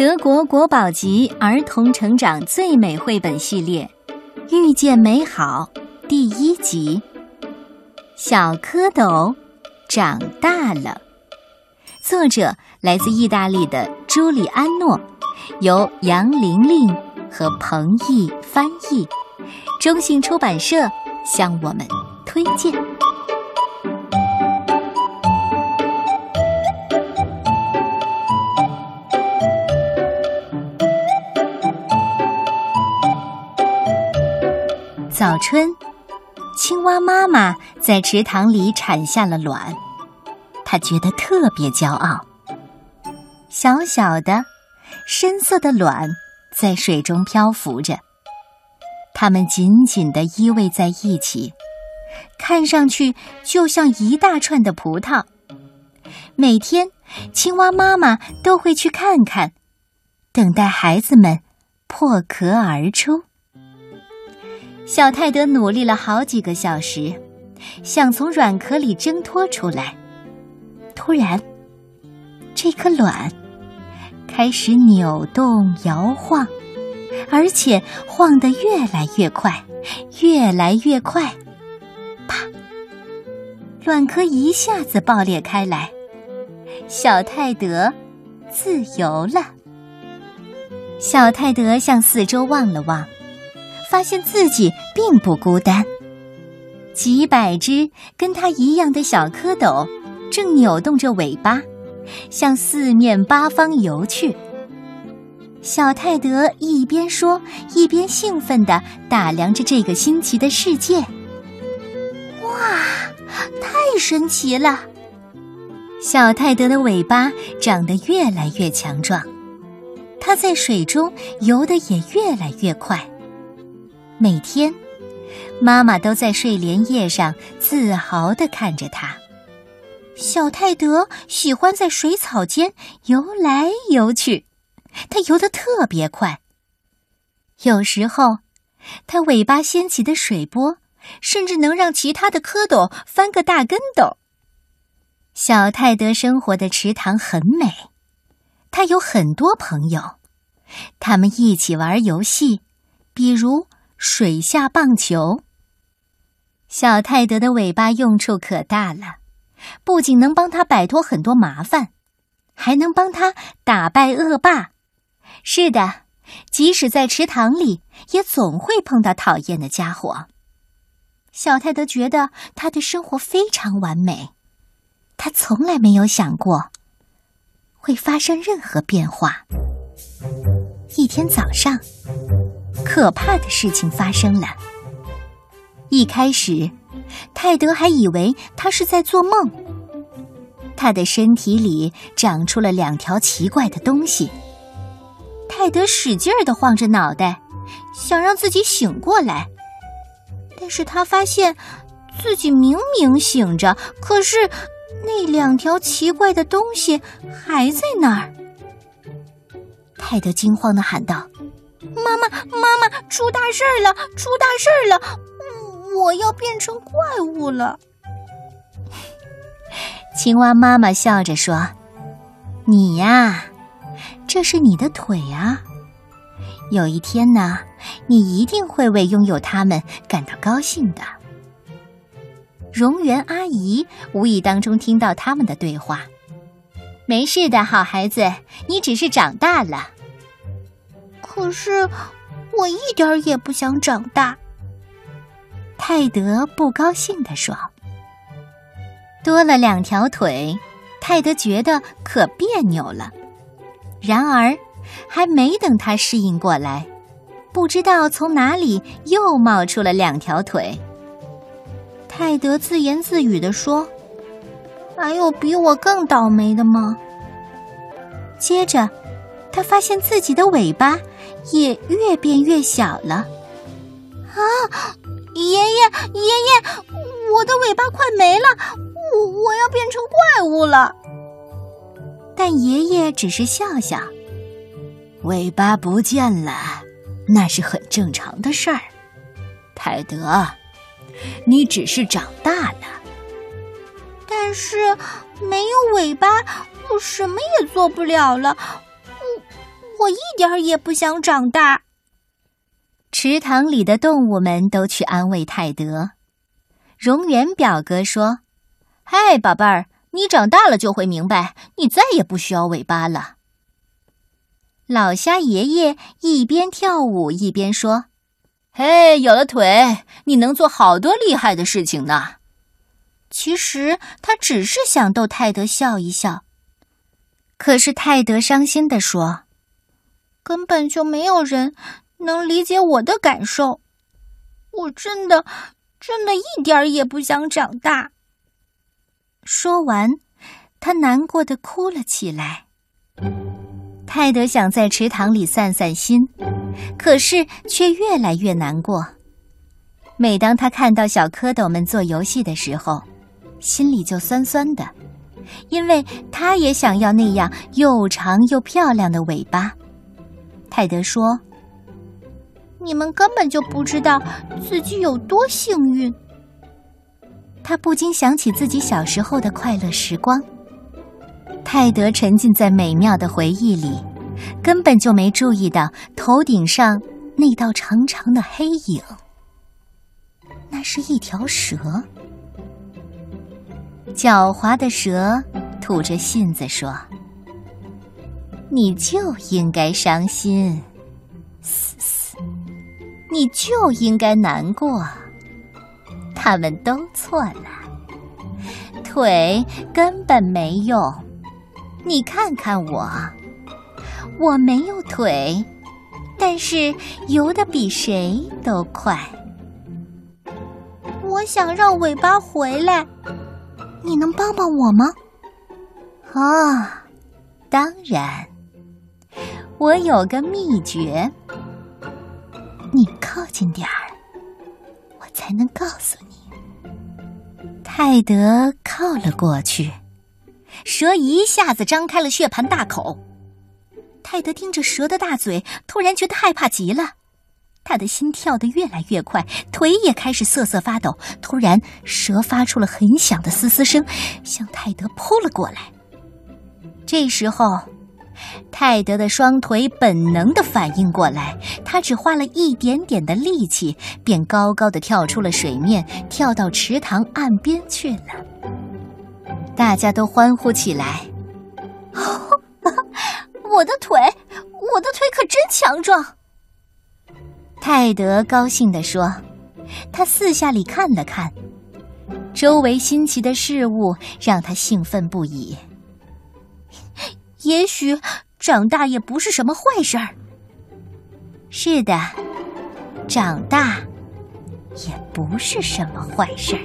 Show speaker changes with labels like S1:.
S1: 德国国宝级儿童成长最美绘本系列《遇见美好》第一集：小蝌蚪长大了。作者来自意大利的朱里安诺，由杨玲玲和彭毅翻译，中信出版社向我们推荐。早春，青蛙妈妈在池塘里产下了卵，她觉得特别骄傲。小小的、深色的卵在水中漂浮着，它们紧紧地依偎在一起，看上去就像一大串的葡萄。每天，青蛙妈妈都会去看看，等待孩子们破壳而出。小泰德努力了好几个小时，想从软壳里挣脱出来。突然，这颗卵开始扭动摇晃，而且晃得越来越快，越来越快。啪！卵壳一下子爆裂开来，小泰德自由了。小泰德向四周望了望。发现自己并不孤单，几百只跟他一样的小蝌蚪正扭动着尾巴，向四面八方游去。小泰德一边说，一边兴奋地打量着这个新奇的世界。哇，太神奇了！小泰德的尾巴长得越来越强壮，它在水中游得也越来越快。每天，妈妈都在睡莲叶上自豪地看着他。小泰德喜欢在水草间游来游去，他游得特别快。有时候，他尾巴掀起的水波，甚至能让其他的蝌蚪翻个大跟斗。小泰德生活的池塘很美，他有很多朋友，他们一起玩游戏，比如。水下棒球。小泰德的尾巴用处可大了，不仅能帮他摆脱很多麻烦，还能帮他打败恶霸。是的，即使在池塘里，也总会碰到讨厌的家伙。小泰德觉得他的生活非常完美，他从来没有想过会发生任何变化。一天早上。可怕的事情发生了。一开始，泰德还以为他是在做梦。他的身体里长出了两条奇怪的东西。泰德使劲儿的晃着脑袋，想让自己醒过来，但是他发现自己明明醒着，可是那两条奇怪的东西还在那儿。泰德惊慌的喊道。妈妈，妈妈，出大事儿了！出大事儿了！我要变成怪物了。青蛙妈妈笑着说：“你呀，这是你的腿啊。有一天呢，你一定会为拥有它们感到高兴的。”荣园阿姨无意当中听到他们的对话：“没事的好孩子，你只是长大了。”可是，我一点儿也不想长大。泰德不高兴地说：“多了两条腿，泰德觉得可别扭了。然而，还没等他适应过来，不知道从哪里又冒出了两条腿。泰德自言自语地说：‘还有比我更倒霉的吗？’接着。”他发现自己的尾巴也越变越小了，啊！爷爷，爷爷，我的尾巴快没了，我我要变成怪物了。但爷爷只是笑笑，尾巴不见了，那是很正常的事儿。泰德，你只是长大了，但是没有尾巴，我什么也做不了了。
S2: 我一点儿也不想长大。
S1: 池塘里的动物们都去安慰泰德。荣源表哥说：“
S3: 嗨，宝贝儿，你长大了就会明白，你再也不需要尾巴了。”
S1: 老虾爷爷一边跳舞一边说：“
S3: 嘿，有了腿，你能做好多厉害的事情呢。”
S1: 其实他只是想逗泰德笑一笑。可是泰德伤心地说：“
S2: 根本就没有人能理解我的感受，我真的，真的一点儿也不想长大。”
S1: 说完，他难过的哭了起来。泰德想在池塘里散散心，可是却越来越难过。每当他看到小蝌蚪们做游戏的时候，心里就酸酸的。因为他也想要那样又长又漂亮的尾巴，泰德说：“
S2: 你们根本就不知道自己有多幸运。”
S1: 他不禁想起自己小时候的快乐时光。泰德沉浸在美妙的回忆里，根本就没注意到头顶上那道长长的黑影。那是一条蛇。狡猾的蛇吐着信子说：“你就应该伤心，嘶嘶，你就应该难过。他们都错了，腿根本没用。你看看我，我没有腿，但是游得比谁都快。
S2: 我想让尾巴回来。”你能帮帮我吗？
S1: 啊，当然，我有个秘诀。你靠近点儿，我才能告诉你。泰德靠了过去，蛇一下子张开了血盆大口。泰德盯着蛇的大嘴，突然觉得害怕极了。他的心跳得越来越快，腿也开始瑟瑟发抖。突然，蛇发出了很响的嘶嘶声，向泰德扑了过来。这时候，泰德的双腿本能的反应过来，他只花了一点点的力气，便高高的跳出了水面，跳到池塘岸边去了。大家都欢呼起来：“
S2: 我的腿，我的腿可真强壮！”
S1: 泰德高兴地说：“他四下里看了看，周围新奇的事物让他兴奋不已。
S2: 也许长大也不是什么坏事儿。
S1: 是的，长大也不是什么坏事儿。”